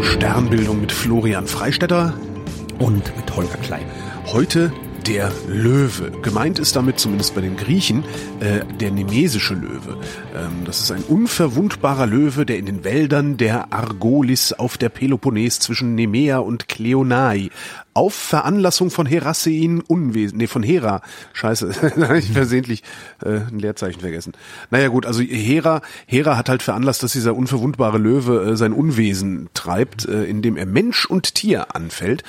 zur Sternbildung mit Florian Freistetter und mit Holger Klein. Heute der Löwe. Gemeint ist damit zumindest bei den Griechen äh, der nemesische Löwe. Ähm, das ist ein unverwundbarer Löwe, der in den Wäldern der Argolis auf der Peloponnes zwischen Nemea und Kleonai auf Veranlassung von Herassein Unwesen, nee, von Hera, scheiße, da ich versehentlich äh, ein Leerzeichen vergessen. Naja gut, also Hera, Hera hat halt veranlasst, dass dieser unverwundbare Löwe äh, sein Unwesen treibt, äh, indem er Mensch und Tier anfällt.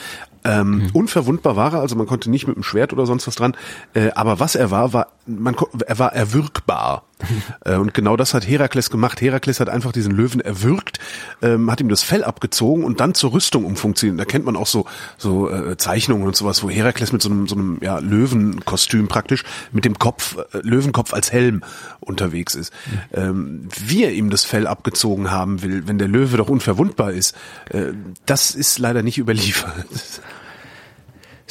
Ähm, mhm. Unverwundbar war er, also man konnte nicht mit dem Schwert oder sonst was dran. Äh, aber was er war, war man, er war erwürgbar. äh, und genau das hat Herakles gemacht. Herakles hat einfach diesen Löwen erwürgt, ähm, hat ihm das Fell abgezogen und dann zur Rüstung umfunktioniert. Da kennt man auch so so äh, Zeichnungen und sowas, wo Herakles mit so einem so einem ja, Löwenkostüm praktisch mit dem Kopf äh, Löwenkopf als Helm unterwegs ist. Mhm. Ähm, wie er ihm das Fell abgezogen haben will, wenn der Löwe doch unverwundbar ist, äh, das ist leider nicht überliefert.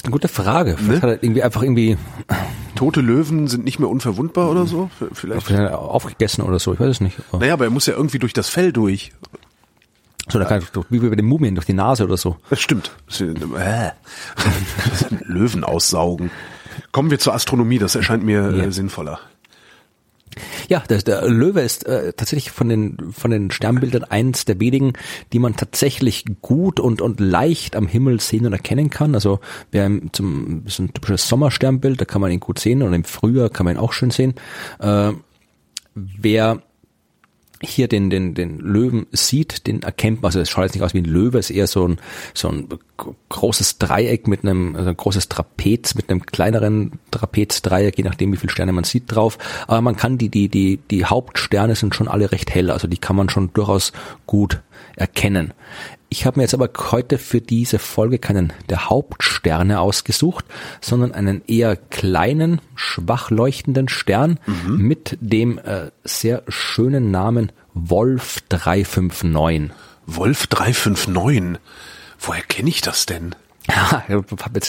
ist eine gute Frage. Vielleicht ne? hat er irgendwie einfach irgendwie. Tote Löwen sind nicht mehr unverwundbar oder so? Vielleicht. Vielleicht aufgegessen oder so, ich weiß es nicht. Aber naja, aber er muss ja irgendwie durch das Fell durch. So, da kann er wie bei den Mumien durch die Nase oder so. Das stimmt. Äh. Löwen aussaugen. Kommen wir zur Astronomie, das erscheint mir äh, ja. sinnvoller. Ja, der, der Löwe ist äh, tatsächlich von den von den Sternbildern eins der wenigen, die man tatsächlich gut und und leicht am Himmel sehen und erkennen kann. Also wer zum ist ein typisches Sommersternbild, da kann man ihn gut sehen und im Frühjahr kann man ihn auch schön sehen. Äh, wer hier den, den, den Löwen sieht, den erkennt man, also es schaut jetzt nicht aus wie ein Löwe, es ist eher so ein, so ein großes Dreieck mit einem, also ein großes Trapez mit einem kleineren Trapezdreieck, je nachdem wie viele Sterne man sieht drauf. Aber man kann die, die, die, die Hauptsterne sind schon alle recht hell, also die kann man schon durchaus gut erkennen. Ich habe mir jetzt aber heute für diese Folge keinen der Hauptsterne ausgesucht, sondern einen eher kleinen, schwach leuchtenden Stern mhm. mit dem äh, sehr schönen Namen Wolf 359. Wolf 359? Woher kenne ich das denn? Ja, ich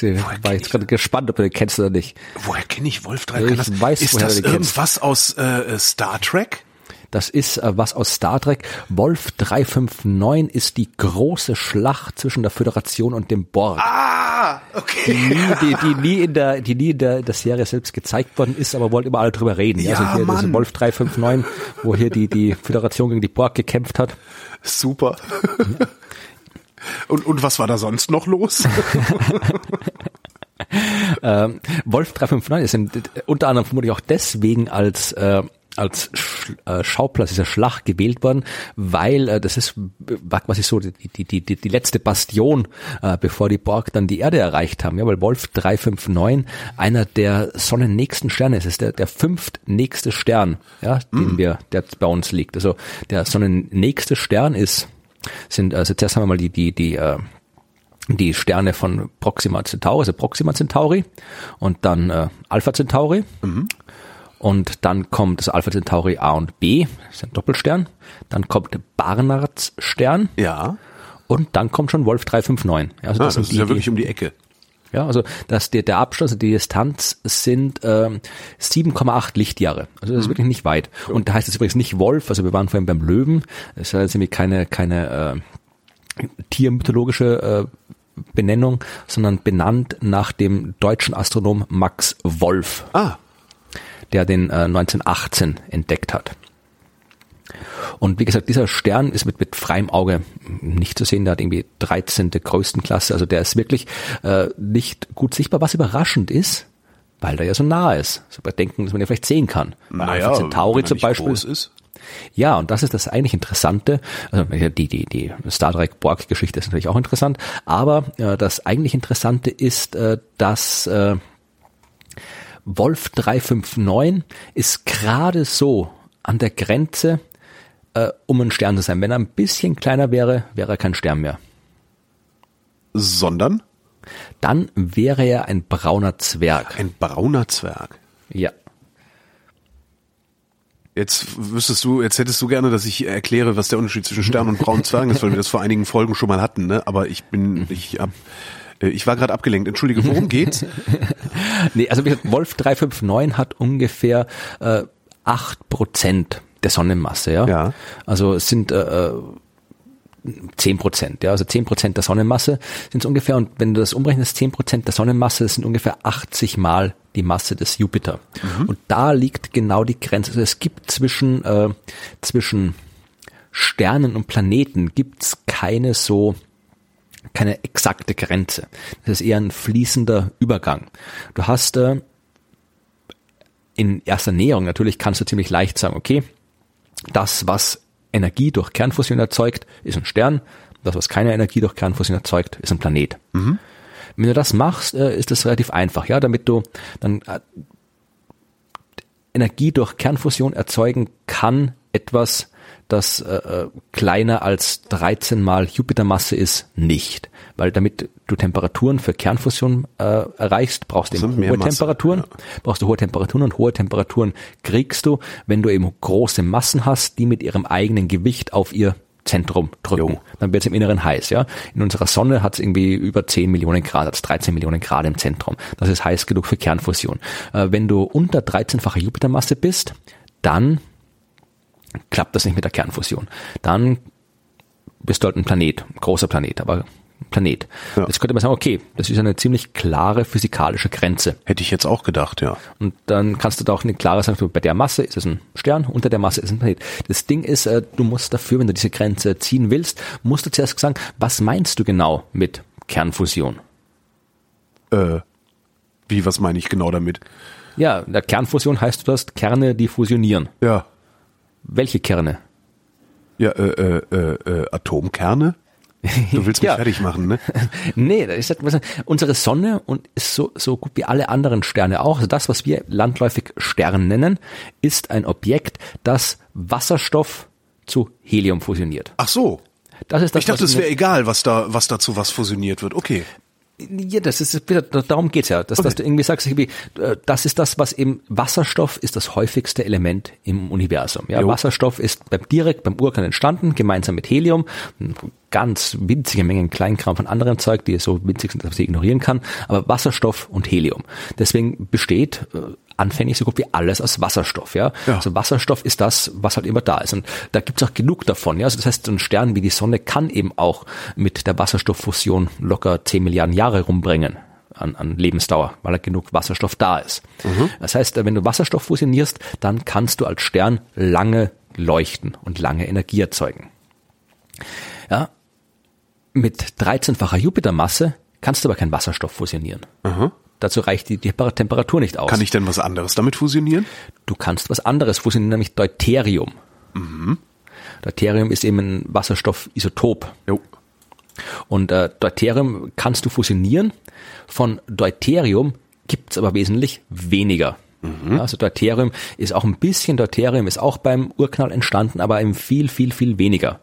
jetzt, war jetzt gerade gespannt, ob du den kennst oder nicht. Woher kenne ich Wolf 359? Ich weiß, Ist das irgendwas aus äh, Star Trek? Das ist äh, was aus Star Trek. Wolf 359 ist die große Schlacht zwischen der Föderation und dem Borg. Ah, okay. Die nie, die, die nie in der, die nie in der, der Serie selbst gezeigt worden ist, aber wollte immer alle drüber reden. Ja, also hier Mann. Wolf 359, wo hier die, die Föderation gegen die Borg gekämpft hat. Super. Und, und was war da sonst noch los? ähm, Wolf 359 ist unter anderem vermutlich auch deswegen als äh, als Sch äh, Schauplatz dieser Schlacht gewählt worden, weil äh, das ist war quasi so die, die, die, die, die letzte Bastion, äh, bevor die Borg dann die Erde erreicht haben. Ja, weil Wolf 359 einer der sonnennächsten Sterne ist, ist der, der fünftnächste Stern, ja, den mm. wir, der bei uns liegt. Also der sonnennächste Stern ist, sind, also zuerst haben wir mal die, die, die, äh, die Sterne von Proxima Centauri, also Proxima Centauri und dann äh, Alpha Centauri. Mhm. Und dann kommt das Alpha Centauri A und B, das ist ein Doppelstern. Dann kommt Barnards Stern. Ja. Und dann kommt schon Wolf 359. Also das, ah, das ist ja wirklich um die Ecke. Ja, also das, der, der Abstand, also die Distanz sind ähm, 7,8 Lichtjahre. Also das ist mhm. wirklich nicht weit. Und da heißt es übrigens nicht Wolf, also wir waren vorhin beim Löwen. Das ist jetzt nämlich keine, keine äh, tiermythologische äh, Benennung, sondern benannt nach dem deutschen Astronom Max Wolf. Ah der den äh, 1918 entdeckt hat. Und wie gesagt, dieser Stern ist mit, mit freiem Auge nicht zu sehen. Der hat irgendwie 13. Größenklasse. Also der ist wirklich äh, nicht gut sichtbar, was überraschend ist, weil der ja so nah ist. So bei Denken, dass man den vielleicht sehen kann. Naja, Alpha Centauri zum Beispiel. Ist. Ja, und das ist das eigentlich Interessante. Also die, die, die Star Trek Borg-Geschichte ist natürlich auch interessant, aber äh, das eigentlich Interessante ist, äh, dass äh, Wolf 359 ist gerade so an der Grenze, äh, um ein Stern zu sein. Wenn er ein bisschen kleiner wäre, wäre er kein Stern mehr. Sondern? Dann wäre er ein brauner Zwerg. Ein brauner Zwerg? Ja. Jetzt wüsstest du, jetzt hättest du gerne, dass ich erkläre, was der Unterschied zwischen Stern und braunen Zwergen ist, weil wir das vor einigen Folgen schon mal hatten, ne? Aber ich bin, ich hab, ich war gerade abgelenkt. Entschuldige, worum geht's? nee, also Wolf 359 hat ungefähr äh, 8% der Sonnenmasse, ja. ja. Also es sind äh, zehn Prozent. Ja, also zehn Prozent der Sonnenmasse sind es ungefähr. Und wenn du das umrechnest, zehn Prozent der Sonnenmasse sind ungefähr 80 Mal die Masse des Jupiter. Mhm. Und da liegt genau die Grenze. Also es gibt zwischen äh, zwischen Sternen und Planeten gibt's keine so keine exakte Grenze. Das ist eher ein fließender Übergang. Du hast äh, in erster Näherung natürlich kannst du ziemlich leicht sagen, okay, das, was Energie durch Kernfusion erzeugt, ist ein Stern. Das, was keine Energie durch Kernfusion erzeugt, ist ein Planet. Mhm. Wenn du das machst, äh, ist das relativ einfach, ja, damit du dann äh, Energie durch Kernfusion erzeugen kann etwas, das äh, äh kleiner als 13 mal Jupitermasse ist, nicht. Weil damit du Temperaturen für Kernfusion äh, erreichst, brauchst du eben hohe Masse, Temperaturen, ja. brauchst du hohe Temperaturen und hohe Temperaturen kriegst du, wenn du eben große Massen hast, die mit ihrem eigenen Gewicht auf ihr Zentrum drücken. Jo. Dann wird es im Inneren heiß, ja. In unserer Sonne hat es irgendwie über 10 Millionen Grad, hat 13 Millionen Grad im Zentrum. Das ist heiß genug für Kernfusion. Äh, wenn du unter 13-fache Jupitermasse bist, dann klappt das nicht mit der Kernfusion. Dann bist du halt ein Planet, ein großer Planet, aber Planet. Ja. Jetzt könnte man sagen, okay, das ist eine ziemlich klare physikalische Grenze. Hätte ich jetzt auch gedacht, ja. Und dann kannst du da auch eine klare sagen, bei der Masse ist es ein Stern, unter der Masse ist es ein Planet. Das Ding ist, äh, du musst dafür, wenn du diese Grenze ziehen willst, musst du zuerst sagen, was meinst du genau mit Kernfusion? Äh, wie, was meine ich genau damit? Ja, der Kernfusion heißt, du hast Kerne, die fusionieren. Ja. Welche Kerne? Ja, äh, äh, äh, äh Atomkerne? Du willst mich ja. fertig machen, ne? nee, das ist, unsere Sonne und ist so, so gut wie alle anderen Sterne auch. Also das, was wir landläufig Stern nennen, ist ein Objekt, das Wasserstoff zu Helium fusioniert. Ach so. Das ist das, ich dachte, es wäre egal, was da, was dazu was fusioniert wird. Okay. Ja, das ist darum geht's ja, dass, okay. dass du irgendwie sagst, irgendwie, äh, das ist das, was eben Wasserstoff ist das häufigste Element im Universum. Ja, jo. Wasserstoff ist beim, direkt beim Urknall entstanden, gemeinsam mit Helium, ganz winzige Mengen Kleinkram von anderen Zeug, die so winzig sind, dass man sie ignorieren kann, aber Wasserstoff und Helium. Deswegen besteht äh, anfänglich so gut wie alles aus Wasserstoff, ja? ja. Also Wasserstoff ist das, was halt immer da ist. Und da gibt's auch genug davon, ja. Also das heißt, so ein Stern wie die Sonne kann eben auch mit der Wasserstofffusion locker 10 Milliarden Jahre rumbringen. An, an Lebensdauer, weil er genug Wasserstoff da ist. Mhm. Das heißt, wenn du Wasserstoff fusionierst, dann kannst du als Stern lange leuchten und lange Energie erzeugen. Ja, mit 13-facher Jupitermasse kannst du aber keinen Wasserstoff fusionieren. Mhm. Dazu reicht die, Temperatur nicht aus. Kann ich denn was anderes damit fusionieren? Du kannst was anderes fusionieren, nämlich Deuterium. Mhm. Deuterium ist eben ein Wasserstoffisotop. Jo. Und äh, Deuterium kannst du fusionieren. Von Deuterium gibt's aber wesentlich weniger. Mhm. Also Deuterium ist auch ein bisschen, Deuterium ist auch beim Urknall entstanden, aber eben viel, viel, viel weniger.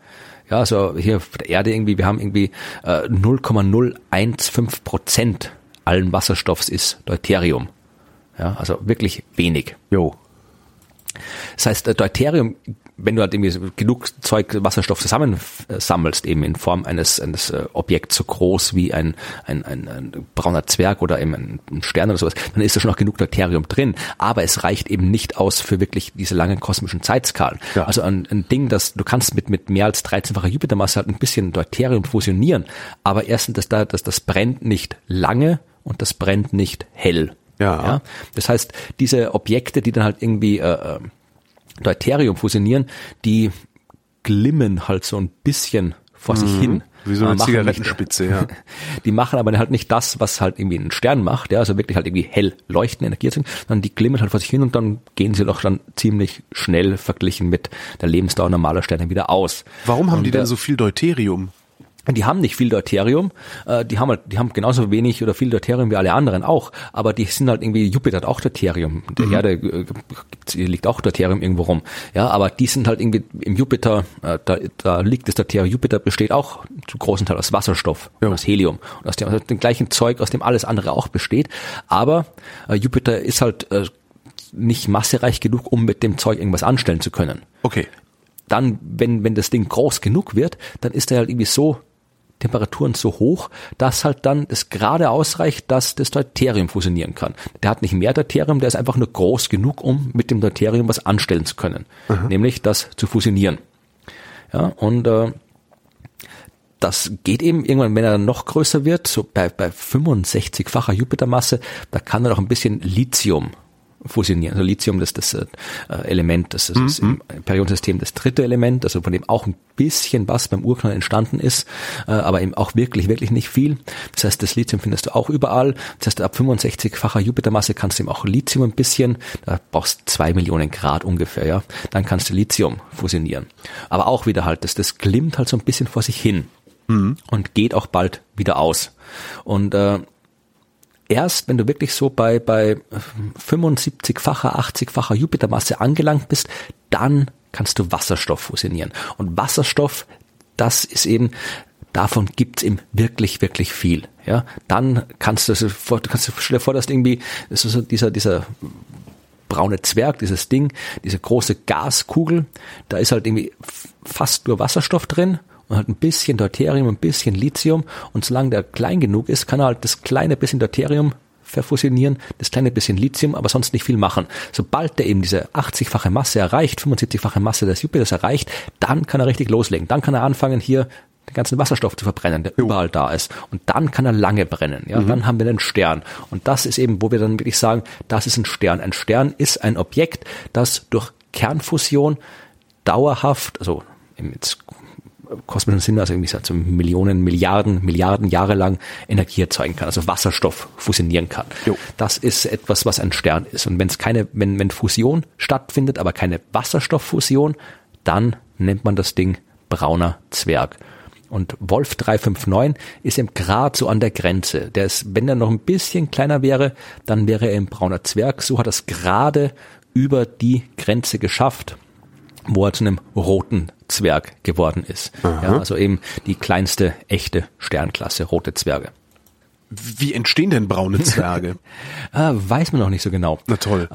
Ja, also hier auf der Erde irgendwie, wir haben irgendwie äh, 0,015 Prozent allen Wasserstoffs ist Deuterium. Ja, also wirklich wenig. Jo. Das heißt, äh, Deuterium, wenn du halt irgendwie genug Zeug Wasserstoff zusammensammelst, eben in Form eines, eines äh, Objekts so groß wie ein, ein, ein, ein brauner Zwerg oder eben ein Stern oder sowas, dann ist da schon noch genug Deuterium drin. Aber es reicht eben nicht aus für wirklich diese langen kosmischen Zeitskalen. Ja. Also ein, ein Ding, das du kannst mit, mit mehr als 13-facher Jupitermasse halt ein bisschen Deuterium fusionieren. Aber erstens, dass da, dass das brennt nicht lange und das brennt nicht hell. Ja. ja. Das heißt, diese Objekte, die dann halt irgendwie äh, äh, Deuterium fusionieren, die glimmen halt so ein bisschen vor mhm. sich hin. Wie so eine Zigarettenspitze, nicht, ja. Die machen aber halt nicht das, was halt irgendwie ein Stern macht, ja, also wirklich halt irgendwie hell leuchten, Energie erzeugen, sondern die glimmen halt vor sich hin und dann gehen sie doch dann ziemlich schnell verglichen mit der Lebensdauer normaler Sterne wieder aus. Warum haben und, die denn so viel Deuterium? Die haben nicht viel Deuterium, äh, die haben halt, die haben genauso wenig oder viel Deuterium wie alle anderen auch, aber die sind halt irgendwie, Jupiter hat auch Deuterium, der mhm. Erde äh, liegt auch Deuterium irgendwo rum, ja, aber die sind halt irgendwie im Jupiter, äh, da, da liegt das Deuterium, Jupiter besteht auch zu großen Teil aus Wasserstoff, ja. aus Helium, und aus dem, aus dem gleichen Zeug, aus dem alles andere auch besteht, aber äh, Jupiter ist halt äh, nicht massereich genug, um mit dem Zeug irgendwas anstellen zu können. Okay dann, wenn, wenn das Ding groß genug wird, dann ist er halt irgendwie so Temperaturen so hoch, dass halt dann es gerade ausreicht, dass das Deuterium fusionieren kann. Der hat nicht mehr Deuterium, der ist einfach nur groß genug, um mit dem Deuterium was anstellen zu können, mhm. nämlich das zu fusionieren. Ja, und äh, das geht eben irgendwann, wenn er dann noch größer wird, so bei, bei 65-facher Jupitermasse, da kann er noch ein bisschen Lithium fusionieren. Also Lithium, das das äh, Element, das, das ist im Periodensystem das dritte Element, also von dem auch ein bisschen was beim Urknall entstanden ist, äh, aber eben auch wirklich, wirklich nicht viel. Das heißt, das Lithium findest du auch überall. Das heißt, ab 65-facher Jupitermasse kannst du eben auch Lithium ein bisschen, da brauchst zwei Millionen Grad ungefähr, ja. Dann kannst du Lithium fusionieren. Aber auch wieder halt, das, das glimmt halt so ein bisschen vor sich hin mhm. und geht auch bald wieder aus. Und äh, erst, wenn du wirklich so bei, bei 75-facher, 80-facher Jupitermasse angelangt bist, dann kannst du Wasserstoff fusionieren. Und Wasserstoff, das ist eben, davon gibt's eben wirklich, wirklich viel. Ja, dann kannst du, kannst du stell dir vor, dass irgendwie, das ist so dieser, dieser braune Zwerg, dieses Ding, diese große Gaskugel, da ist halt irgendwie fast nur Wasserstoff drin und halt ein bisschen Deuterium, ein bisschen Lithium und solange der klein genug ist, kann er halt das kleine bisschen Deuterium verfusionieren, das kleine bisschen Lithium, aber sonst nicht viel machen. Sobald er eben diese 80-fache Masse erreicht, 75-fache Masse des Jupiters erreicht, dann kann er richtig loslegen. Dann kann er anfangen, hier den ganzen Wasserstoff zu verbrennen, der jo. überall da ist. Und dann kann er lange brennen. Ja, mhm. dann haben wir einen Stern. Und das ist eben, wo wir dann wirklich sagen, das ist ein Stern. Ein Stern ist ein Objekt, das durch Kernfusion dauerhaft, also jetzt kosmischen Sinne, also irgendwie so Millionen, Milliarden, Milliarden Jahre lang Energie erzeugen kann, also Wasserstoff fusionieren kann. Jo. Das ist etwas, was ein Stern ist. Und wenn es keine, wenn, wenn Fusion stattfindet, aber keine Wasserstofffusion, dann nennt man das Ding brauner Zwerg. Und Wolf 359 ist eben gerade so an der Grenze. Der ist, wenn er noch ein bisschen kleiner wäre, dann wäre er ein brauner Zwerg. So hat er es gerade über die Grenze geschafft wo er zu einem roten Zwerg geworden ist. Ja, also eben die kleinste echte Sternklasse, rote Zwerge. Wie entstehen denn braune Zwerge? ah, weiß man noch nicht so genau. Na toll.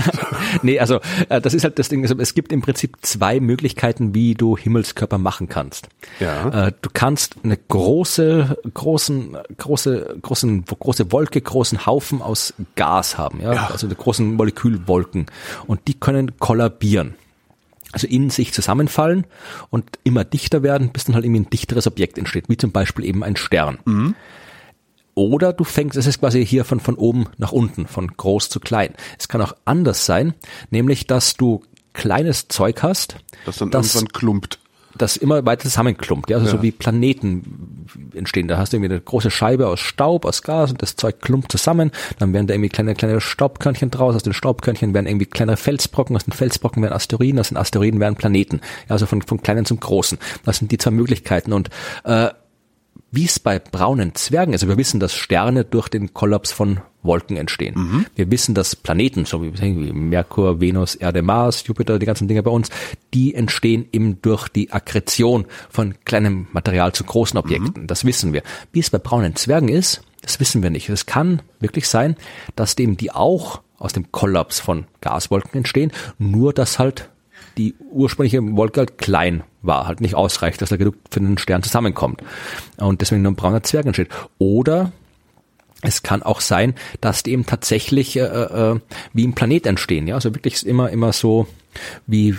nee, also äh, das ist halt das Ding. Also, es gibt im Prinzip zwei Möglichkeiten, wie du Himmelskörper machen kannst. Ja. Äh, du kannst eine große, großen, große, großen, große Wolke, großen Haufen aus Gas haben. Ja, ja. also großen Molekülwolken und die können kollabieren also in sich zusammenfallen und immer dichter werden, bis dann halt irgendwie ein dichteres Objekt entsteht, wie zum Beispiel eben ein Stern. Mhm. Oder du fängst, es ist quasi hier von, von oben nach unten, von groß zu klein. Es kann auch anders sein, nämlich, dass du kleines Zeug hast. Das dann das irgendwann klumpt das immer weiter zusammenklumpt, ja, also ja. so wie Planeten entstehen. Da hast du irgendwie eine große Scheibe aus Staub, aus Gas und das Zeug klumpt zusammen, dann werden da irgendwie kleine, kleine Staubkörnchen draus, aus den Staubkörnchen werden irgendwie kleinere Felsbrocken, aus den Felsbrocken werden Asteroiden, aus den Asteroiden werden Planeten. Ja, also von, von kleinen zum großen. Das sind die zwei Möglichkeiten und äh, wie es bei braunen Zwergen ist. Also wir wissen, dass Sterne durch den Kollaps von Wolken entstehen. Mhm. Wir wissen, dass Planeten, so wie Merkur, Venus, Erde, Mars, Jupiter, die ganzen Dinge bei uns, die entstehen eben durch die Akkretion von kleinem Material zu großen Objekten. Mhm. Das wissen wir. Wie es bei braunen Zwergen ist, das wissen wir nicht. Es kann wirklich sein, dass dem die auch aus dem Kollaps von Gaswolken entstehen, nur dass halt die ursprüngliche Wolke halt klein war, halt nicht ausreicht, dass er genug für einen Stern zusammenkommt. Und deswegen nur ein brauner Zwerg entsteht. Oder es kann auch sein, dass die eben tatsächlich äh, äh, wie ein Planet entstehen. Ja, also wirklich immer immer so wie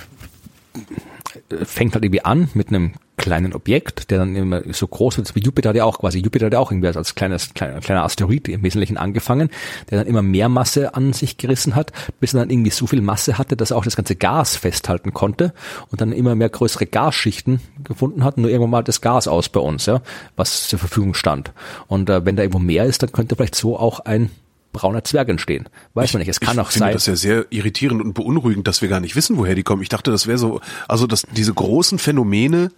fängt halt irgendwie an mit einem kleinen Objekt, der dann immer so groß wird, wie Jupiter hat ja auch quasi, Jupiter hat ja auch irgendwie als kleines, kleiner, kleiner Asteroid im Wesentlichen angefangen, der dann immer mehr Masse an sich gerissen hat, bis er dann irgendwie so viel Masse hatte, dass er auch das ganze Gas festhalten konnte und dann immer mehr größere Gasschichten gefunden hat, nur irgendwann mal das Gas aus bei uns, ja, was zur Verfügung stand. Und äh, wenn da irgendwo mehr ist, dann könnte vielleicht so auch ein brauner Zwerg entstehen. Weiß ich, man nicht. Es kann auch sein. Das ist ja sehr irritierend und beunruhigend, dass wir gar nicht wissen, woher die kommen. Ich dachte, das wäre so, also dass diese großen Phänomene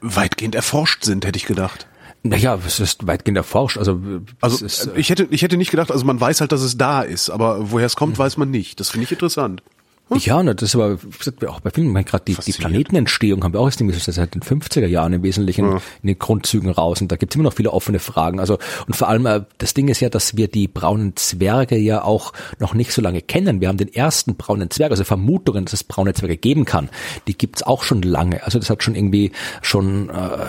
weitgehend erforscht sind, hätte ich gedacht. Naja, es ist weitgehend erforscht. Also, also ist, ich hätte ich hätte nicht gedacht, also man weiß halt, dass es da ist, aber woher es kommt, mhm. weiß man nicht. Das finde ich interessant. Hm? Ja, ne, das ist aber auch bei Filmen, gerade die, die Planetenentstehung haben wir auch erst irgendwie seit den 50er Jahren im Wesentlichen ja. in den Grundzügen raus und da gibt's immer noch viele offene Fragen. Also und vor allem äh, das Ding ist ja, dass wir die braunen Zwerge ja auch noch nicht so lange kennen. Wir haben den ersten braunen Zwerg, also Vermutungen, dass es braune Zwerge geben kann, die gibt's auch schon lange. Also das hat schon irgendwie schon äh,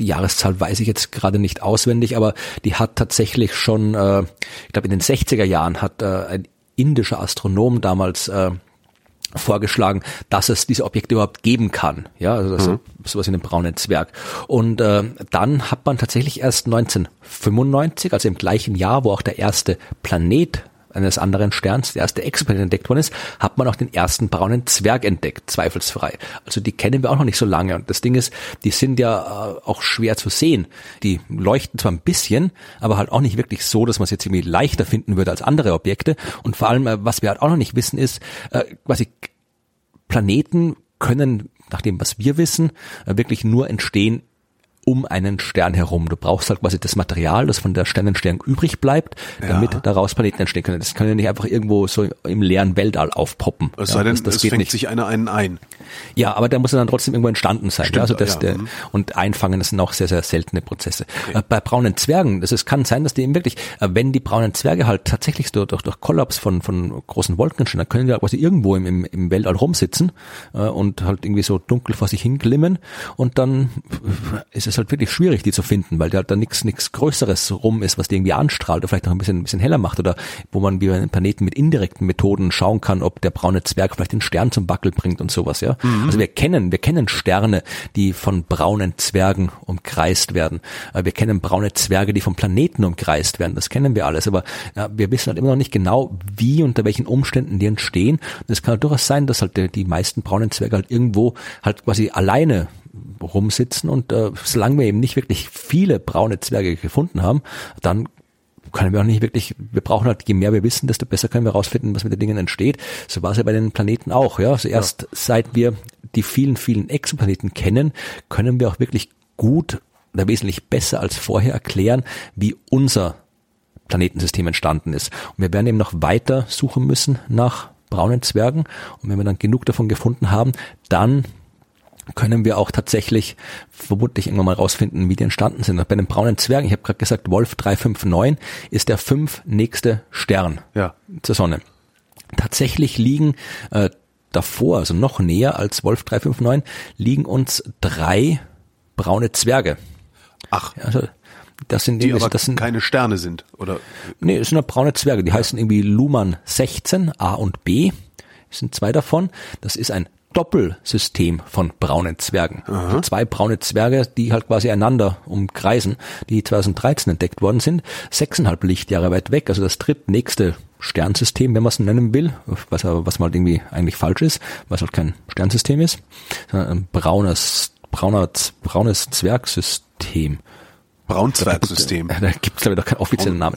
die Jahreszahl weiß ich jetzt gerade nicht auswendig, aber die hat tatsächlich schon, äh, ich glaube in den 60er Jahren hat äh, ein indischer Astronom damals äh, vorgeschlagen, dass es diese Objekte überhaupt geben kann. Ja, also, mhm. sowas in einem braunen Zwerg. Und äh, dann hat man tatsächlich erst 1995, also im gleichen Jahr, wo auch der erste Planet eines anderen Sterns, der erste Exoplanet entdeckt worden ist, hat man auch den ersten braunen Zwerg entdeckt, zweifelsfrei. Also die kennen wir auch noch nicht so lange. Und das Ding ist, die sind ja äh, auch schwer zu sehen. Die leuchten zwar ein bisschen, aber halt auch nicht wirklich so, dass man es jetzt irgendwie leichter finden würde als andere Objekte. Und vor allem, äh, was wir halt auch noch nicht wissen, ist, äh, quasi Planeten können nach dem, was wir wissen, äh, wirklich nur entstehen um einen Stern herum. Du brauchst halt quasi das Material, das von der Sternenstern übrig bleibt, damit ja. daraus Planeten entstehen können. Das kann ja nicht einfach irgendwo so im leeren Weltall aufpoppen. Es sei ja, denn, das, das es fängt nicht. sich einer einen ein. Ja, aber der muss dann trotzdem irgendwo entstanden sein. Stimmt, also das, ja. der, Mhm. und einfangen, das sind auch sehr, sehr seltene Prozesse. Äh, Bei braunen Zwergen, das ist, kann sein, dass die eben wirklich, äh, wenn die braunen Zwerge halt tatsächlich durch, durch, durch Kollaps von, von großen Wolken entstehen, dann können die halt quasi irgendwo im, im, im Weltall rumsitzen äh, und halt irgendwie so dunkel vor sich hinglimmen und dann ist es halt wirklich schwierig, die zu finden, weil da halt da nichts nichts Größeres rum ist, was die irgendwie anstrahlt oder vielleicht noch ein bisschen, ein bisschen heller macht oder wo man wie bei einem Planeten mit indirekten Methoden schauen kann, ob der braune Zwerg vielleicht den Stern zum Wackel bringt und sowas, ja. Also wir kennen, wir kennen Sterne, die von braunen Zwergen umkreist werden. Äh, Wir kennen braune Zwerge, die von Planeten umkreist werden. Das kennen wir alles, aber ja, wir wissen halt immer noch nicht genau, wie unter welchen Umständen die entstehen. Und es kann halt durchaus sein, dass halt die, die meisten braunen Zwerge halt irgendwo halt quasi alleine rumsitzen und äh, solange wir eben nicht wirklich viele braune Zwerge gefunden haben, dann können wir auch nicht wirklich, wir brauchen halt, je mehr wir wissen, desto besser können wir herausfinden, was mit den Dingen entsteht. So war es ja bei den Planeten auch, ja. Also erst seit wir die vielen, vielen Exoplaneten kennen, können wir auch wirklich gut oder wesentlich besser als vorher erklären, wie unser Planetensystem entstanden ist. Und wir werden eben noch weiter suchen müssen nach braunen Zwergen. Und wenn wir dann genug davon gefunden haben, dann können wir auch tatsächlich vermutlich irgendwann mal rausfinden, wie die entstanden sind. Bei den braunen Zwergen, ich habe gerade gesagt, Wolf 359 ist der fünf nächste Stern Ja. zur Sonne. Tatsächlich liegen äh, davor, also noch näher als Wolf 359, liegen uns drei braune Zwerge. Ach, Also das sind die aber das sind keine Sterne sind, oder? Nee, es sind nur braune Zwerge. Die heißen irgendwie Luhmann 16, A und B. Es sind zwei davon. Das ist ein Doppelsystem von braunen Zwergen. Also zwei braune Zwerge, die halt quasi einander umkreisen, die 2013 entdeckt worden sind, sechseinhalb Lichtjahre weit weg, also das drittnächste Sternsystem, wenn man es nennen will, was aber, was mal halt irgendwie eigentlich falsch ist, was halt kein Sternsystem ist, sondern ein braunes, brauner, braunes Zwergsystem. Braunzwergsystem. Da gibt's glaube ich noch keinen offiziellen Namen.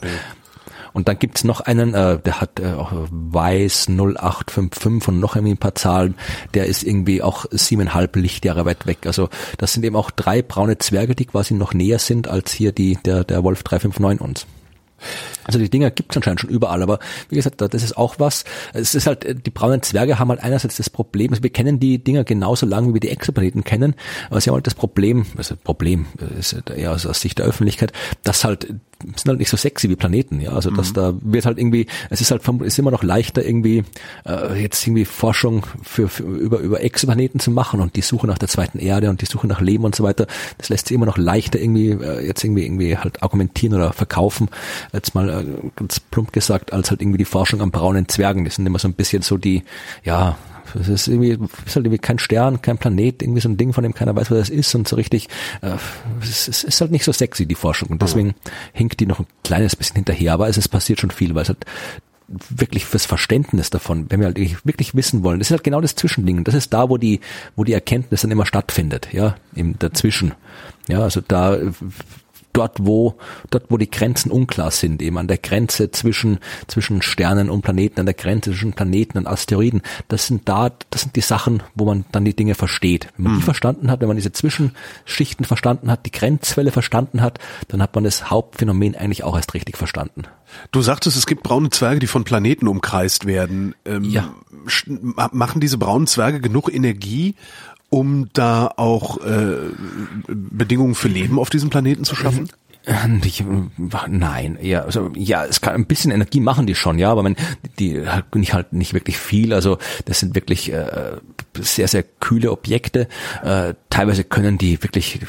Und dann gibt's noch einen, äh, der hat äh, auch Weiß 0855 und noch irgendwie ein paar Zahlen, der ist irgendwie auch siebeneinhalb Lichtjahre weit weg. Also das sind eben auch drei braune Zwerge, die quasi noch näher sind als hier die der, der Wolf 359 uns. Also die Dinger gibt's anscheinend schon überall, aber wie gesagt, das ist auch was. Es ist halt, äh, die braunen Zwerge haben halt einerseits das Problem, also wir kennen die Dinger genauso lange, wie wir die Exoplaneten kennen, aber sie haben halt das Problem, also Problem äh, ist eher aus Sicht der Öffentlichkeit, dass halt sind halt nicht so sexy wie Planeten, ja. Also dass da wird halt irgendwie, es ist halt ist immer noch leichter irgendwie äh, jetzt irgendwie Forschung für, für über über Exoplaneten zu machen und die Suche nach der zweiten Erde und die Suche nach Leben und so weiter. Das lässt sich immer noch leichter irgendwie äh, jetzt irgendwie irgendwie halt argumentieren oder verkaufen. Jetzt mal äh, ganz plump gesagt, als halt irgendwie die Forschung am braunen Zwergen. Das sind immer so ein bisschen so die, ja, es ist irgendwie, ist halt irgendwie kein Stern, kein Planet, irgendwie so ein Ding, von dem keiner weiß, was das ist und so richtig, äh, es, ist- es ist halt nicht so sexy, die Forschung und deswegen hinkt die noch ein kleines bisschen hinterher, aber es ist passiert schon viel, weil es halt wirklich fürs Verständnis davon, wenn wir halt wirklich wissen wollen, das ist halt genau das Zwischending. Das ist da, wo die, wo die Erkenntnis dann immer stattfindet, ja, im dazwischen. Ja, also da dort, wo, dort, wo die Grenzen unklar sind, eben an der Grenze zwischen, zwischen Sternen und Planeten, an der Grenze zwischen Planeten und Asteroiden. Das sind da, das sind die Sachen, wo man dann die Dinge versteht. Wenn man die verstanden hat, wenn man diese Zwischenschichten verstanden hat, die Grenzwelle verstanden hat, dann hat man das Hauptphänomen eigentlich auch erst richtig verstanden. Du sagtest, es gibt braune Zwerge, die von Planeten umkreist werden. Ähm, Ja. Machen diese braunen Zwerge genug Energie, um da auch äh, Bedingungen für Leben auf diesem Planeten zu schaffen? Nicht, nein, eher, also ja, es kann ein bisschen Energie machen die schon, ja, aber man, die nicht halt nicht wirklich viel. Also das sind wirklich äh, sehr sehr kühle Objekte. Äh, teilweise können die wirklich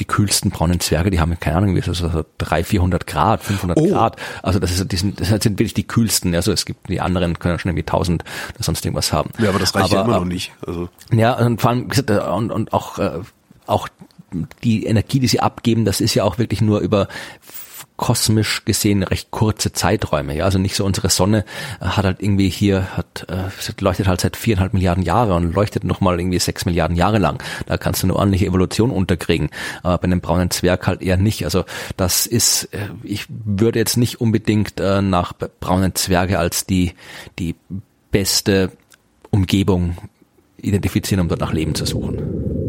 die kühlsten braunen Zwerge, die haben keine Ahnung, wie so, so 300, 400 Grad, 500 oh. Grad. Also das ist, die sind, das sind wirklich die kühlsten. Also es gibt die anderen können schon irgendwie 1000 oder sonst irgendwas haben. Ja, aber das reicht aber, ja immer noch nicht. Also ja, und vor allem und, und auch äh, auch die Energie, die sie abgeben, das ist ja auch wirklich nur über kosmisch gesehen recht kurze Zeiträume. Ja, also nicht so unsere Sonne äh, hat halt irgendwie hier hat äh, leuchtet halt seit viereinhalb Milliarden Jahre und leuchtet noch mal irgendwie sechs Milliarden Jahre lang. Da kannst du eine ordentliche Evolution unterkriegen. Aber bei einem braunen Zwerg halt eher nicht. Also das ist, äh, ich würde jetzt nicht unbedingt äh, nach braunen Zwerge als die die beste Umgebung identifizieren, um dort nach Leben zu suchen.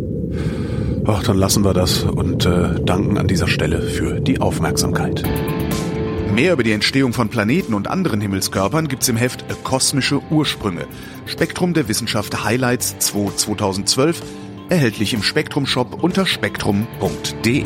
Ach, dann lassen wir das und äh, danken an dieser Stelle für die Aufmerksamkeit. Mehr über die Entstehung von Planeten und anderen Himmelskörpern gibt's im Heft Kosmische Ursprünge. Spektrum der Wissenschaft Highlights 2 2012, erhältlich im Spektrum Shop unter spektrum.de.